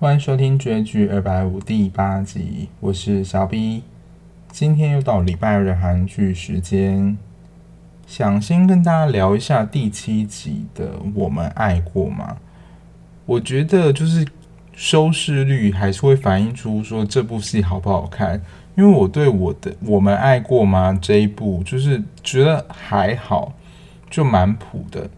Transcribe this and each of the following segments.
欢迎收听追剧二百五第八集，我是小 B。今天又到礼拜二的韩剧时间，想先跟大家聊一下第七集的《我们爱过吗》。我觉得就是收视率还是会反映出说这部戏好不好看，因为我对我的《我们爱过吗》这一部就是觉得还好，就蛮普的。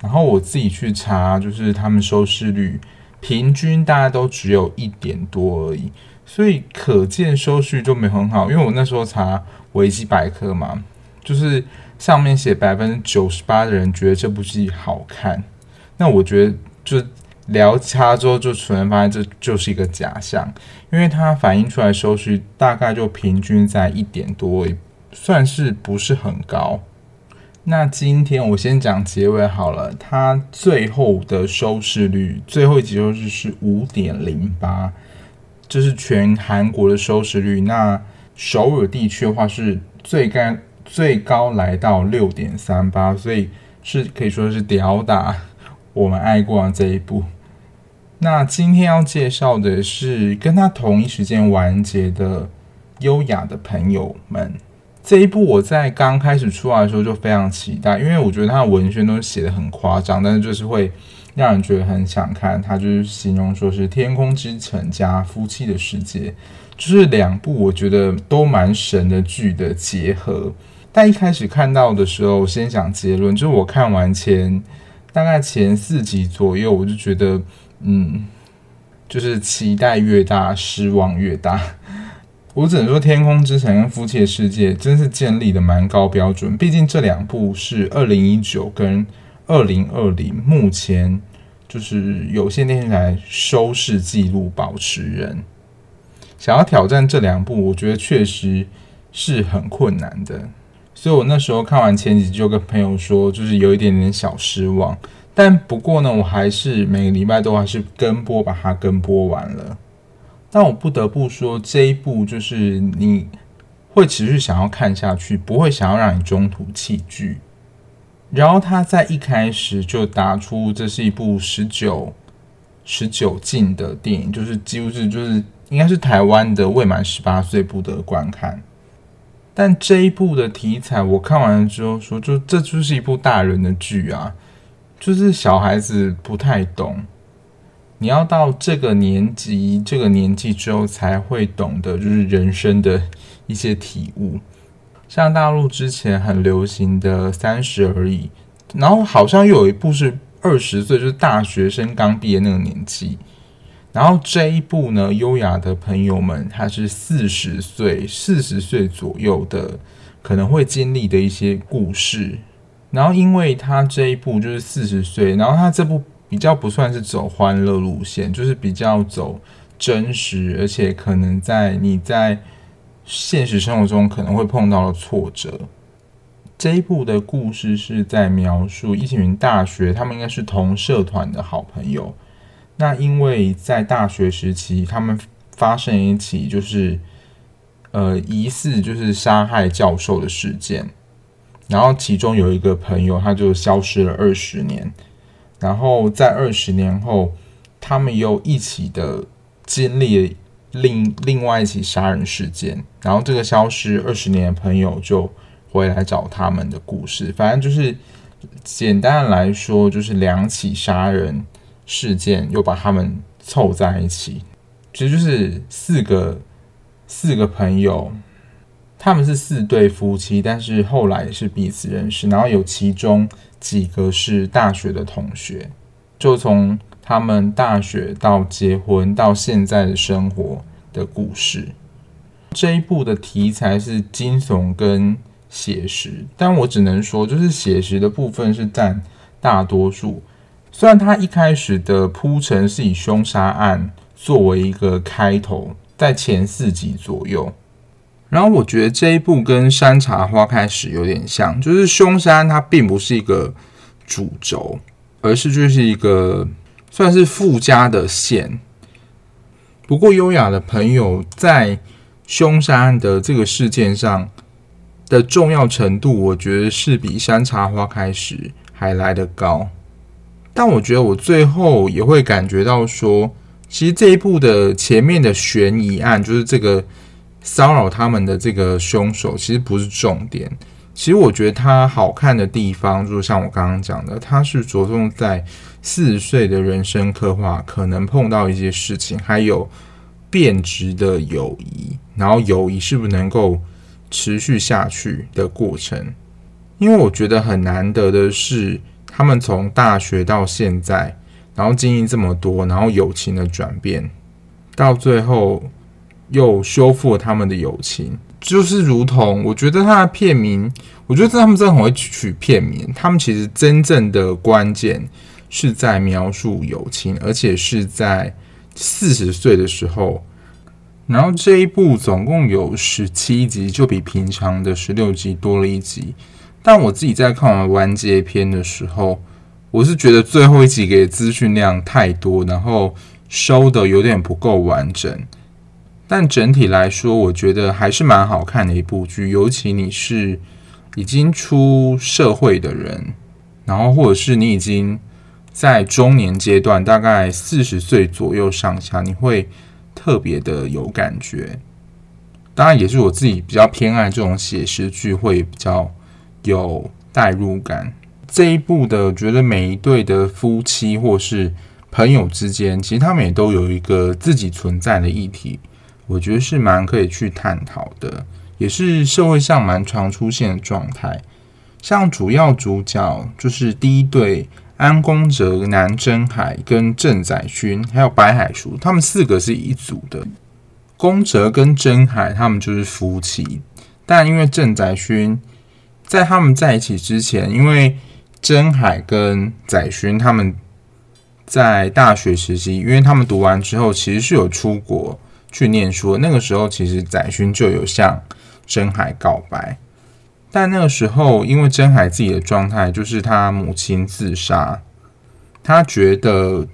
然后我自己去查，就是他们收视率。平均大家都只有一点多而已，所以可见收视就没很好。因为我那时候查维基百科嘛，就是上面写百分之九十八的人觉得这部戏好看，那我觉得就聊差之后就突然发现这就是一个假象，因为它反映出来收视大概就平均在一点多，也算是不是很高。那今天我先讲结尾好了，它最后的收视率，最后一集收视是五点零八，这是全韩国的收视率。那首尔地区的话是最高最高来到六点三八，所以是可以说是吊打我们爱过的这一部。那今天要介绍的是跟他同一时间完结的优雅的朋友们。这一部我在刚开始出来的时候就非常期待，因为我觉得他的文宣都写的很夸张，但是就是会让人觉得很想看。他就是形容说是《天空之城》加《夫妻的世界》，就是两部我觉得都蛮神的剧的结合。但一开始看到的时候，先讲结论，就是我看完前大概前四集左右，我就觉得，嗯，就是期待越大，失望越大。我只能说，《天空之城》跟《夫妻的世界》真是建立的蛮高标准。毕竟这两部是二零一九跟二零二零目前就是有线电视台收视纪录保持人。想要挑战这两部，我觉得确实是很困难的。所以我那时候看完前几集，就跟朋友说，就是有一点点小失望。但不过呢，我还是每个礼拜都还是跟播，把它跟播完了。但我不得不说，这一部就是你会持续想要看下去，不会想要让你中途弃剧。然后他在一开始就打出这是一部十九十九禁的电影，就是几乎是就是应该是台湾的未满十八岁不得观看。但这一部的题材我看完了之后说，就这就是一部大人的剧啊，就是小孩子不太懂。你要到这个年纪、这个年纪之后才会懂得，就是人生的一些体悟。像大陆之前很流行的《三十而已》，然后好像又有一部是二十岁，就是大学生刚毕业那个年纪。然后这一部呢，优雅的朋友们，他是四十岁、四十岁左右的可能会经历的一些故事。然后因为他这一部就是四十岁，然后他这部。比较不算是走欢乐路线，就是比较走真实，而且可能在你在现实生活中可能会碰到的挫折。这一部的故事是在描述一群大学，他们应该是同社团的好朋友。那因为在大学时期，他们发生一起就是呃疑似就是杀害教授的事件，然后其中有一个朋友他就消失了二十年。然后在二十年后，他们又一起的经历另另外一起杀人事件，然后这个消失二十年的朋友就回来找他们的故事。反正就是简单来说，就是两起杀人事件又把他们凑在一起，其实就是四个四个朋友，他们是四对夫妻，但是后来是彼此认识，然后有其中。几个是大学的同学，就从他们大学到结婚到现在的生活的故事。这一部的题材是惊悚跟写实，但我只能说，就是写实的部分是占大多数。虽然他一开始的铺陈是以凶杀案作为一个开头，在前四集左右。然后我觉得这一部跟《山茶花开时》有点像，就是凶杀案它并不是一个主轴，而是就是一个算是附加的线。不过优雅的朋友在凶杀案的这个事件上的重要程度，我觉得是比《山茶花开时》还来得高。但我觉得我最后也会感觉到说，其实这一部的前面的悬疑案，就是这个骚扰他们的这个凶手，其实不是重点。其实我觉得它好看的地方，就是像我刚刚讲的，它是着重在四十岁的人生刻画，可能碰到一些事情，还有变质的友谊，然后友谊是不是能够持续下去的过程。因为我觉得很难得的是，他们从大学到现在，然后经历这么多，然后友情的转变，到最后又修复了他们的友情。就是如同，我觉得他的片名，我觉得他们真的很会取片名。他们其实真正的关键是在描述友情，而且是在四十岁的时候。然后这一部总共有十七集，就比平常的十六集多了一集。但我自己在看完完结篇的时候，我是觉得最后一集给的资讯量太多，然后收的有点不够完整。但整体来说，我觉得还是蛮好看的一部剧。尤其你是已经出社会的人，然后或者是你已经在中年阶段，大概四十岁左右上下，你会特别的有感觉。当然，也是我自己比较偏爱这种写实剧，会比较有代入感。这一部的，觉得每一对的夫妻或是朋友之间，其实他们也都有一个自己存在的议题。我觉得是蛮可以去探讨的，也是社会上蛮常出现的状态。像主要主角就是第一对安宫泽、南真海跟郑载勋，还有白海叔，他们四个是一组的。宫泽跟真海他们就是夫妻，但因为郑载勋在他们在一起之前，因为真海跟载勋他们在大学时期，因为他们读完之后其实是有出国。去念书，那个时候其实载勋就有向真海告白，但那个时候因为真海自己的状态就是他母亲自杀，他觉得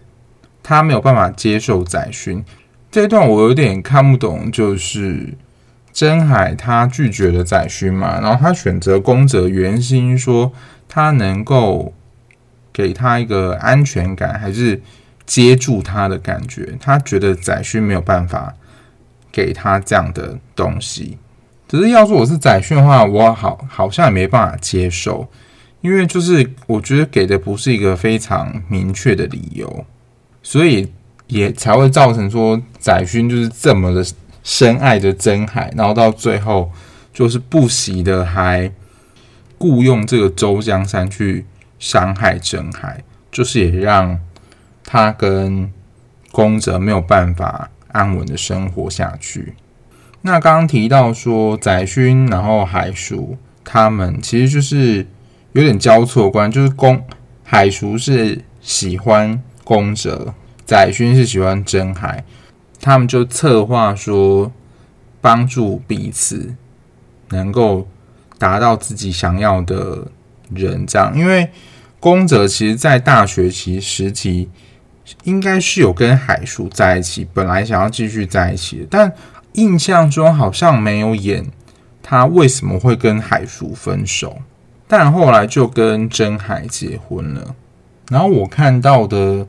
他没有办法接受载勋这一段，我有点看不懂，就是真海他拒绝了载勋嘛，然后他选择宫泽，原因说他能够给他一个安全感，还是接住他的感觉，他觉得载勋没有办法。给他这样的东西，只是要说我是载勋的话，我好好像也没办法接受，因为就是我觉得给的不是一个非常明确的理由，所以也才会造成说载勋就是这么的深爱着真海，然后到最后就是不惜的还雇佣这个周江山去伤害真海，就是也让他跟宫泽没有办法。安稳的生活下去。那刚刚提到说载勋，然后海叔他们其实就是有点交错关，就是宫海叔是喜欢宫泽，载勋是喜欢真海，他们就策划说帮助彼此能够达到自己想要的人，这样。因为宫泽其实在大学期时期。应该是有跟海叔在一起，本来想要继续在一起，但印象中好像没有演他为什么会跟海叔分手，但后来就跟真海结婚了。然后我看到的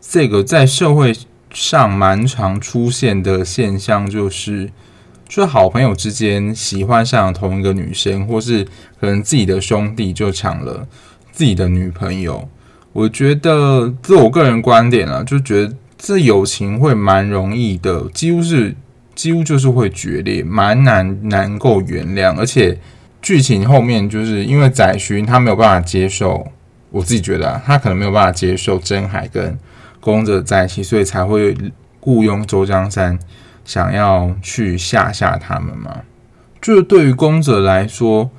这个在社会上蛮常出现的现象，就是就好朋友之间喜欢上同一个女生，或是可能自己的兄弟就抢了自己的女朋友。我觉得自我个人观点啊，就觉得这友情会蛮容易的，几乎是几乎就是会决裂，蛮难能够原谅。而且剧情后面就是因为载勋他没有办法接受，我自己觉得、啊、他可能没有办法接受真海跟宫泽在一起，所以才会雇佣周江山想要去吓吓他们嘛。就是对于宫泽来说，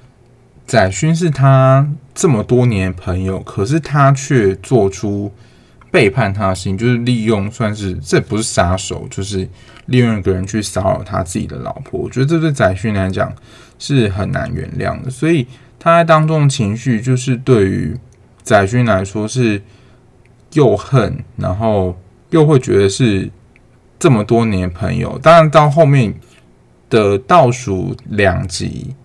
载勋是他这么多年朋友，可是他却做出背叛他的事情，就是利用，算是这不是杀手，就是利用一个人去骚扰他自己的老婆。我觉得这对载勋来讲是很难原谅的，所以他在当中的情绪，就是对于载勋来说是又恨，然后又会觉得是这么多年朋友。当然到后面的倒数两集。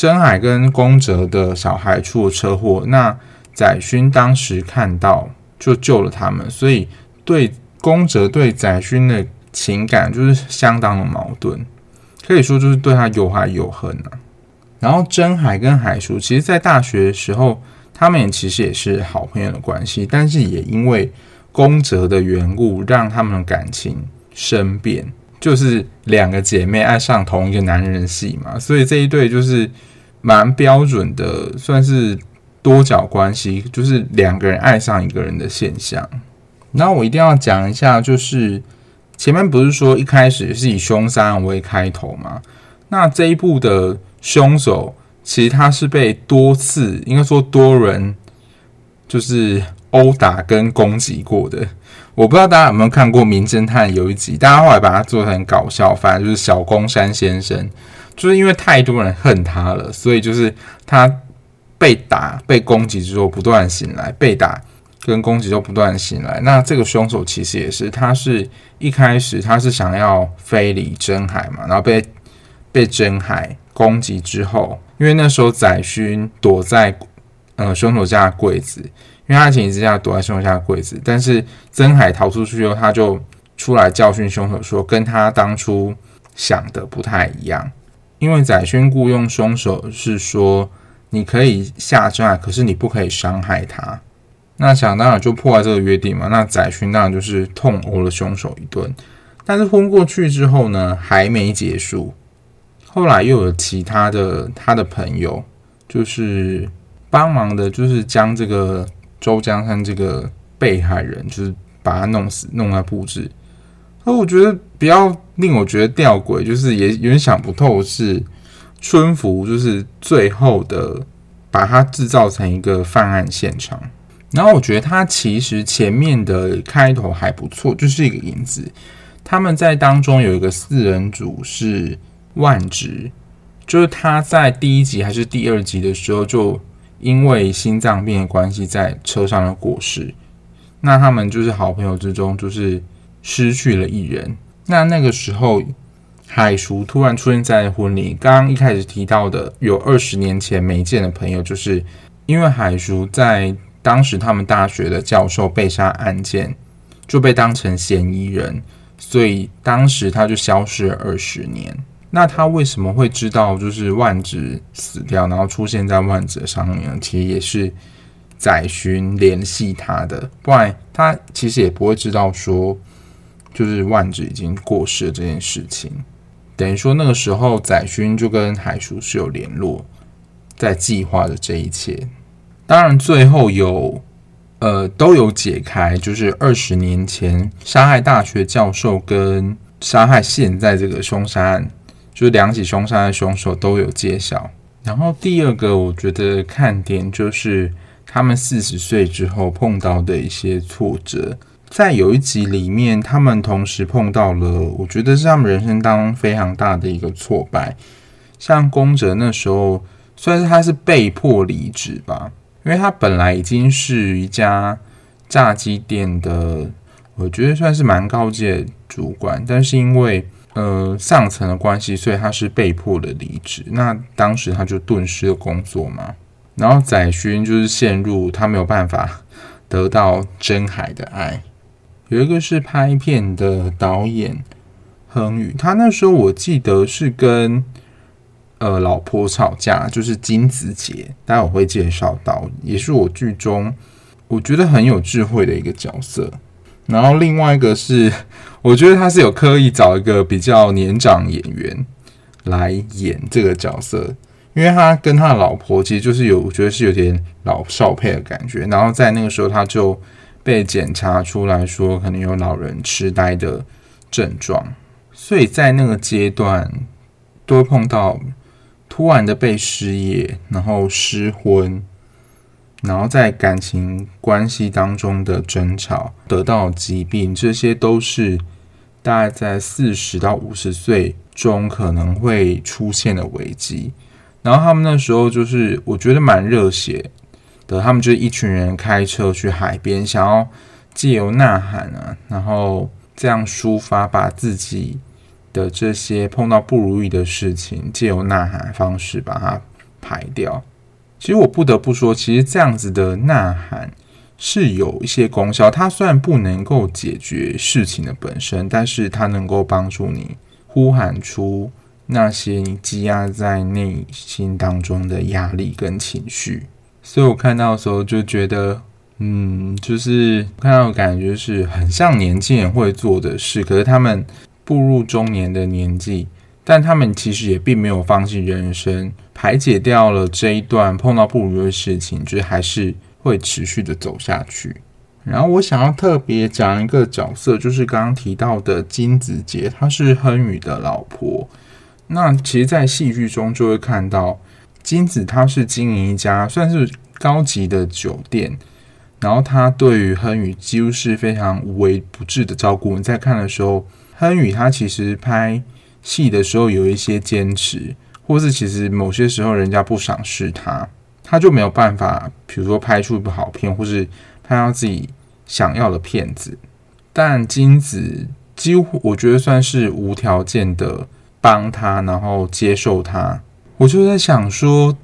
真海跟宫泽的小孩出了车祸，那载勋当时看到就救了他们，所以对宫泽对载勋的情感就是相当的矛盾，可以说就是对他有爱有恨啊。然后真海跟海叔，其实在大学的时候，他们也其实也是好朋友的关系，但是也因为宫泽的缘故，让他们的感情生变，就是两个姐妹爱上同一个男人的戏嘛。所以这一对就是蛮标准的，算是多角关系，就是两个人爱上一个人的现象。然后我一定要讲一下，就是前面不是说一开始是以凶杀案为开头吗？那这一部的。凶手其实他是被多次，应该说多人，就是殴打跟攻击过的。我不知道大家有没有看过《名侦探》有一集，大家后来把它做成搞笑，反正就是小宫山先生，就是因为太多人恨他了，所以就是他被打、被攻击之后不断醒来，被打跟攻击之后不断醒来。那这个凶手其实也是，他是一开始他是想要非礼真海嘛，然后被被真海。攻击之后，因为那时候载勋躲在呃凶手家的柜子，因为他情急之下躲在凶手家的柜子，但是曾海逃出去后，他就出来教训凶手说，跟他当初想的不太一样。因为载勋雇佣凶手是说，你可以下真海，可是你不可以伤害他。那想当然就破坏这个约定嘛。那载勋当然就是痛殴了凶手一顿。但是昏过去之后呢，还没结束。后来又有其他的他的朋友，就是帮忙的，就是将这个周江山这个被害人，就是把他弄死，弄来布置。而我觉得比较令我觉得吊诡，就是也有点想不透，是春福就是最后的把他制造成一个犯案现场。然后我觉得他其实前面的开头还不错，就是一个影子。他们在当中有一个四人组是。万直就是他在第一集还是第二集的时候，就因为心脏病的关系在车上的过世。那他们就是好朋友之中，就是失去了一人。那那个时候，海叔突然出现在婚礼。刚刚一开始提到的，有二十年前没见的朋友，就是因为海叔在当时他们大学的教授被杀案件就被当成嫌疑人，所以当时他就消失了二十年。那他为什么会知道就是万子死掉，然后出现在万子上面呢？其实也是载勋联系他的，不然他其实也不会知道说就是万子已经过世了这件事情。等于说那个时候载勋就跟海叔是有联络，在计划着这一切。当然最后有呃都有解开，就是二十年前杀害大学教授跟杀害现在这个凶杀案。就两起凶杀的凶手都有揭晓，然后第二个我觉得看点就是他们四十岁之后碰到的一些挫折，在有一集里面，他们同时碰到了，我觉得是他们人生当中非常大的一个挫败。像宫泽那时候，算是他是被迫离职吧，因为他本来已经是一家炸鸡店的，我觉得算是蛮高阶的主管，但是因为呃，上层的关系，所以他是被迫的离职。那当时他就顿失了工作嘛。然后载勋就是陷入他没有办法得到真海的爱。有一个是拍片的导演亨宇，他那时候我记得是跟呃老婆吵架，就是金子杰，待会我会介绍到，也是我剧中我觉得很有智慧的一个角色。然后另外一个是，我觉得他是有刻意找一个比较年长演员来演这个角色，因为他跟他的老婆其实就是有，我觉得是有点老少配的感觉。然后在那个时候，他就被检查出来说可能有老人痴呆的症状，所以在那个阶段都会碰到突然的被失业，然后失婚。然后在感情关系当中的争吵、得到疾病，这些都是大概在四十到五十岁中可能会出现的危机。然后他们那时候就是，我觉得蛮热血的。他们就一群人开车去海边，想要借由呐喊啊，然后这样抒发，把自己的这些碰到不如意的事情，借由呐喊方式把它排掉。其实我不得不说，其实这样子的呐喊是有一些功效。它虽然不能够解决事情的本身，但是它能够帮助你呼喊出那些你积压在内心当中的压力跟情绪。所以我看到的时候就觉得，嗯，就是看到的感觉是很像年轻人会做的事，可是他们步入中年的年纪。但他们其实也并没有放弃人生，排解掉了这一段碰到不如意的事情，就是还是会持续的走下去。然后我想要特别讲一个角色，就是刚刚提到的金子姐，她是亨宇的老婆。那其实，在戏剧中就会看到金子，她是经营一家算是高级的酒店，然后她对于亨宇几乎是非常无微不至的照顾。你在看的时候，亨宇他其实拍。戏的时候有一些坚持，或是其实某些时候人家不赏识他，他就没有办法，比如说拍出一部好片，或是拍到自己想要的片子。但金子几乎我觉得算是无条件的帮他，然后接受他。我就在想说，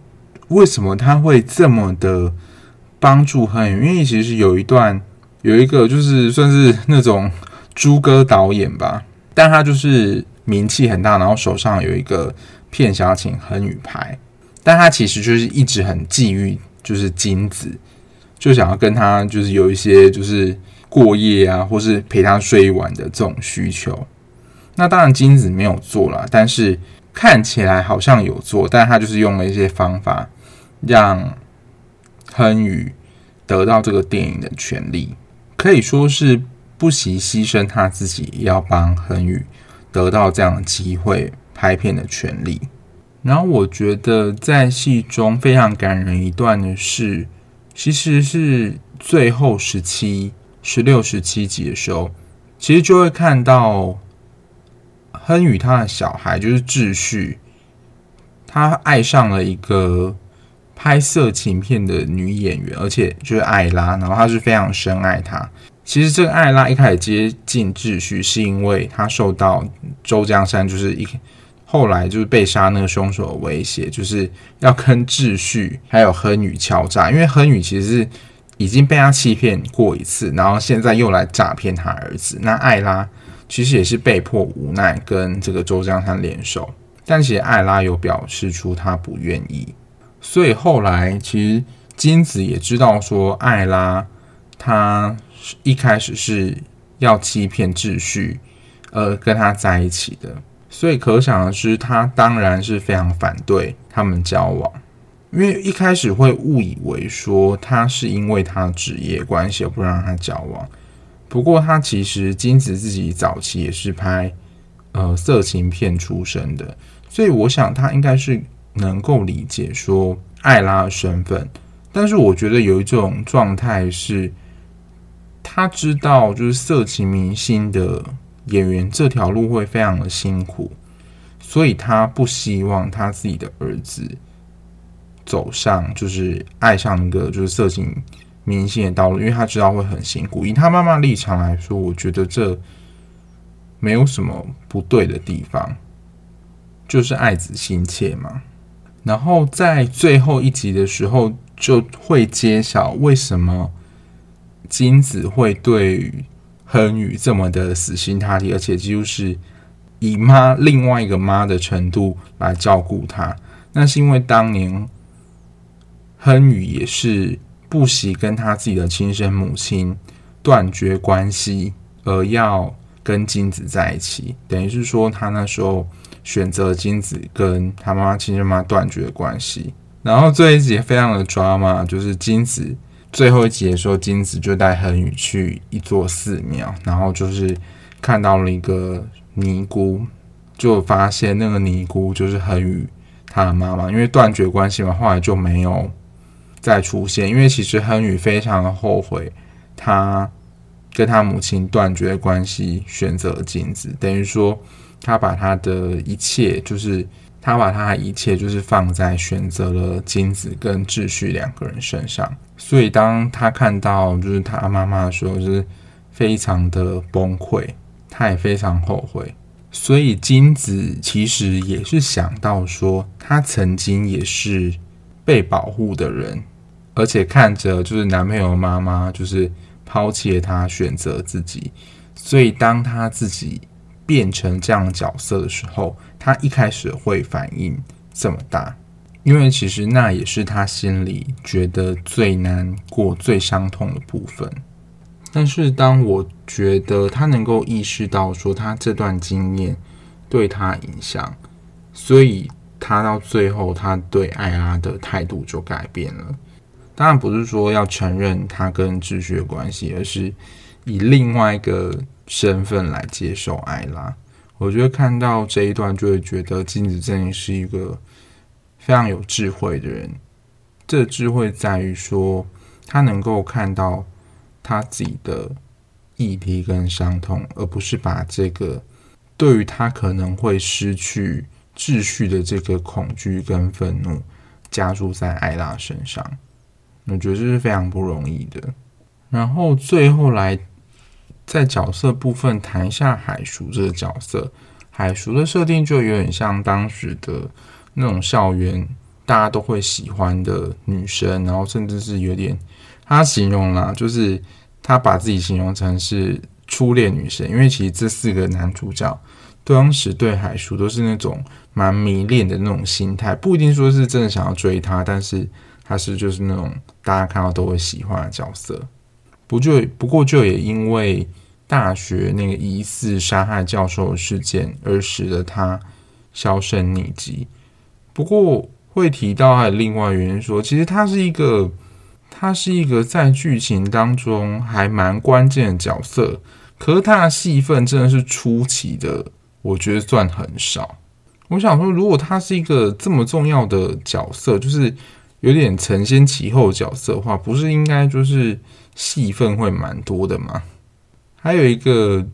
为什么他会这么的帮助亨宇？因为其实有一段有一个就是算是那种猪哥导演吧，但他就是。名气很大，然后手上有一个片想要请亨宇拍，但他其实就是一直很觊觎，就是金子，就想要跟他就是有一些就是过夜啊，或是陪他睡一晚的这种需求。那当然金子没有做了，但是看起来好像有做，但他就是用了一些方法让亨宇得到这个电影的权利，可以说是不惜牺牲他自己，要帮亨宇。得到这样的机会拍片的权利，然后我觉得在戏中非常感人一段的是，其实是最后十七、十六、十七集的时候，其实就会看到亨宇他的小孩就是秩序，他爱上了一个拍色情片的女演员，而且就是艾拉，然后他是非常深爱她。其实这个艾拉一开始接近秩序，是因为他受到周江山就是一后来就是被杀那个凶手的威胁，就是要跟智旭还有亨宇敲诈。因为亨宇其实是已经被他欺骗过一次，然后现在又来诈骗他儿子。那艾拉其实也是被迫无奈跟这个周江山联手，但其实艾拉有表示出他不愿意。所以后来其实金子也知道说艾拉他。一开始是要欺骗智旭，呃，跟他在一起的，所以可想而知，他当然是非常反对他们交往，因为一开始会误以为说他是因为他职业关系而不让他交往。不过他其实金子自己早期也是拍呃色情片出身的，所以我想他应该是能够理解说艾拉的身份，但是我觉得有一种状态是。他知道，就是色情明星的演员这条路会非常的辛苦，所以他不希望他自己的儿子走上就是爱上一个就是色情明星的道路，因为他知道会很辛苦。以他妈妈立场来说，我觉得这没有什么不对的地方，就是爱子心切嘛。然后在最后一集的时候，就会揭晓为什么。金子会对亨宇这么的死心塌地，而且几乎是以妈另外一个妈的程度来照顾他。那是因为当年亨宇也是不惜跟他自己的亲生母亲断绝关系，而要跟金子在一起。等于是说，他那时候选择金子跟他妈妈亲生妈断绝关系。然后这一集非常的抓嘛，就是金子。最后一集的时候，金子就带亨宇去一座寺庙，然后就是看到了一个尼姑，就发现那个尼姑就是亨宇他的妈妈，因为断绝关系嘛，后来就没有再出现。因为其实亨宇非常的后悔，他跟他母亲断绝关系，选择金子，等于说他把他的一切就是。他把他的一切就是放在选择了金子跟智旭两个人身上，所以当他看到就是他妈妈的时候，就是非常的崩溃，他也非常后悔。所以金子其实也是想到说，他曾经也是被保护的人，而且看着就是男朋友妈妈就是抛弃了他，选择自己，所以当他自己变成这样角色的时候，他一开始会反应这么大，因为其实那也是他心里觉得最难过、最伤痛的部分。但是当我觉得他能够意识到说他这段经验对他影响，所以他到最后他对艾拉的态度就改变了。当然不是说要承认他跟智旭的关系，而是以另外一个。身份来接受艾拉，我觉得看到这一段就会觉得金子正是一个非常有智慧的人。这智慧在于说，他能够看到他自己的议题跟伤痛，而不是把这个对于他可能会失去秩序的这个恐惧跟愤怒加注在艾拉身上。我觉得这是非常不容易的。然后最后来。在角色部分谈一下海叔这个角色，海叔的设定就有点像当时的那种校园大家都会喜欢的女生，然后甚至是有点他形容啦，就是他把自己形容成是初恋女生，因为其实这四个男主角当时对海叔都是那种蛮迷恋的那种心态，不一定说是真的想要追她，但是他是就是那种大家看到都会喜欢的角色。不就不过就也因为大学那个疑似杀害教授的事件而使得他销声匿迹。不过会提到还有另外原因说，其实他是一个他是一个在剧情当中还蛮关键的角色，可是他的戏份真的是出奇的，我觉得算很少。我想说，如果他是一个这么重要的角色，就是有点承先启后角色的话，不是应该就是。戏份会蛮多的嘛，还有一个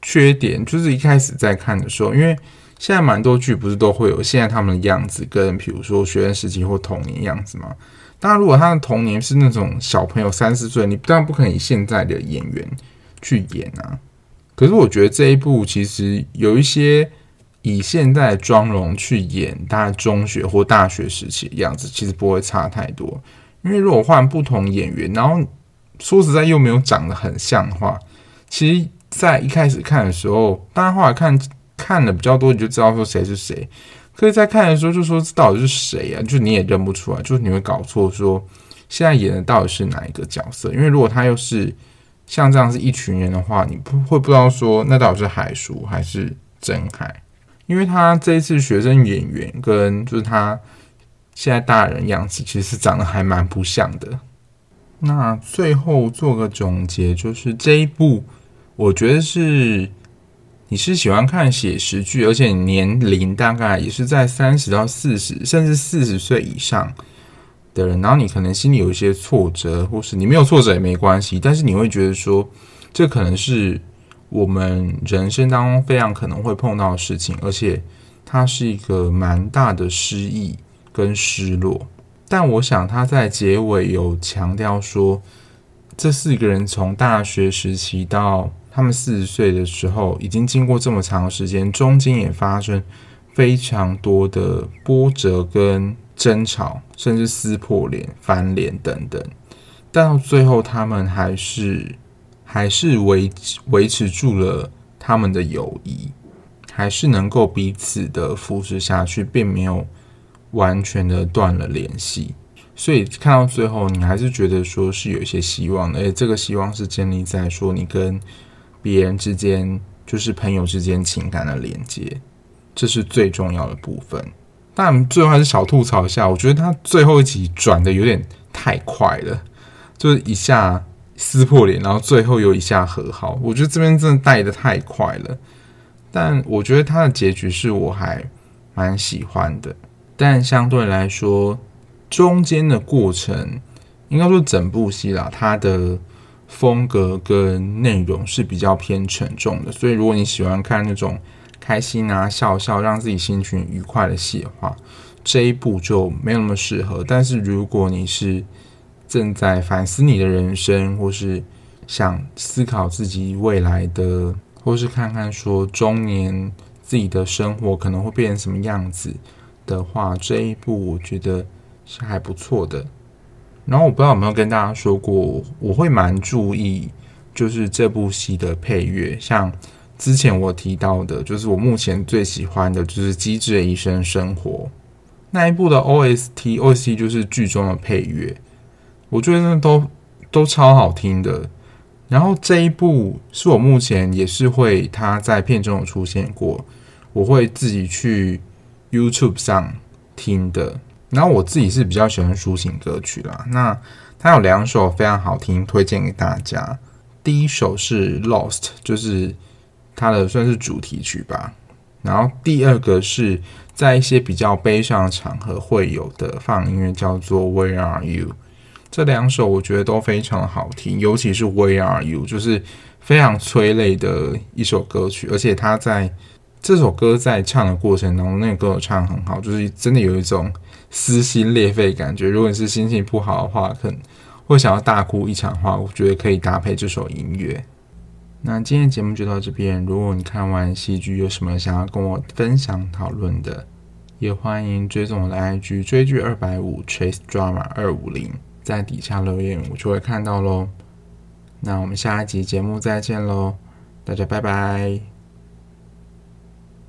缺点就是一开始在看的时候，因为现在蛮多剧不是都会有现在他们的样子跟比如说学生时期或童年样子嘛。当然，如果他的童年是那种小朋友三四岁，你当然不可以现在的演员去演啊。可是我觉得这一部其实有一些以现在的妆容去演大概中学或大学时期的样子，其实不会差太多。因为如果换不同演员，然后说实在，又没有长得很像的话，其实，在一开始看的时候，大家后来看看的比较多，你就知道说谁是谁。可以在看的时候就说这到底是谁啊？就你也认不出来，就是你会搞错，说现在演的到底是哪一个角色？因为如果他又是像这样是一群人的话，你不会不知道说那到底是海叔还是真海？因为他这一次学生演员跟就是他现在大人样子，其实是长得还蛮不像的。那最后做个总结，就是这一部，我觉得是你是喜欢看写实剧，而且年龄大概也是在三十到四十，甚至四十岁以上的人，然后你可能心里有一些挫折，或是你没有挫折也没关系，但是你会觉得说，这可能是我们人生当中非常可能会碰到的事情，而且它是一个蛮大的失意跟失落。但我想他在结尾有强调说，这四个人从大学时期到他们四十岁的时候，已经经过这么长时间，中间也发生非常多的波折跟争吵，甚至撕破脸、翻脸等等。但到最后，他们还是还是维维持住了他们的友谊，还是能够彼此的扶持下去，并没有。完全的断了联系，所以看到最后，你还是觉得说是有一些希望的，而且这个希望是建立在说你跟别人之间，就是朋友之间情感的连接，这是最重要的部分。但最后还是小吐槽一下，我觉得他最后一集转的有点太快了，就是一下撕破脸，然后最后又一下和好，我觉得这边真的带的太快了。但我觉得他的结局是我还蛮喜欢的。但相对来说，中间的过程，应该说整部戏啦，它的风格跟内容是比较偏沉重的。所以，如果你喜欢看那种开心啊、笑笑，让自己心情愉快的戏的话，这一部就没有那么适合。但是，如果你是正在反思你的人生，或是想思考自己未来的，或是看看说中年自己的生活可能会变成什么样子。的话，这一部我觉得是还不错的。然后我不知道有没有跟大家说过，我会蛮注意就是这部戏的配乐，像之前我提到的，就是我目前最喜欢的就是《机智的医生生活》那一部的 OST，OST 就是剧中的配乐，我觉得那都都超好听的。然后这一部是我目前也是会，他在片中有出现过，我会自己去 YouTube 上听的。然后我自己是比较喜欢抒情歌曲啦，那它有两首非常好听，推荐给大家。第一首是 Lost，就是它的算是主题曲吧。然后第二个是在一些比较悲伤的场合会有的放音乐，叫做 Where Are You。这两首我觉得都非常好听，尤其是 Where Are You，就是非常催泪的一首歌曲，而且它在这首歌在唱的过程当中，那个歌唱很好，就是真的有一种撕心裂肺感觉。如果你是心情不好的话，可能会想要大哭一场的话，我觉得可以搭配这首音乐。那今天节目就到这边，如果你看完戏剧有什么想要跟我分享讨论的，也欢迎追踪我的 IG 追剧二百五 Chase Drama 二五零。在底下留言，我就会看到喽。那我们下一集节目再见喽，大家拜拜。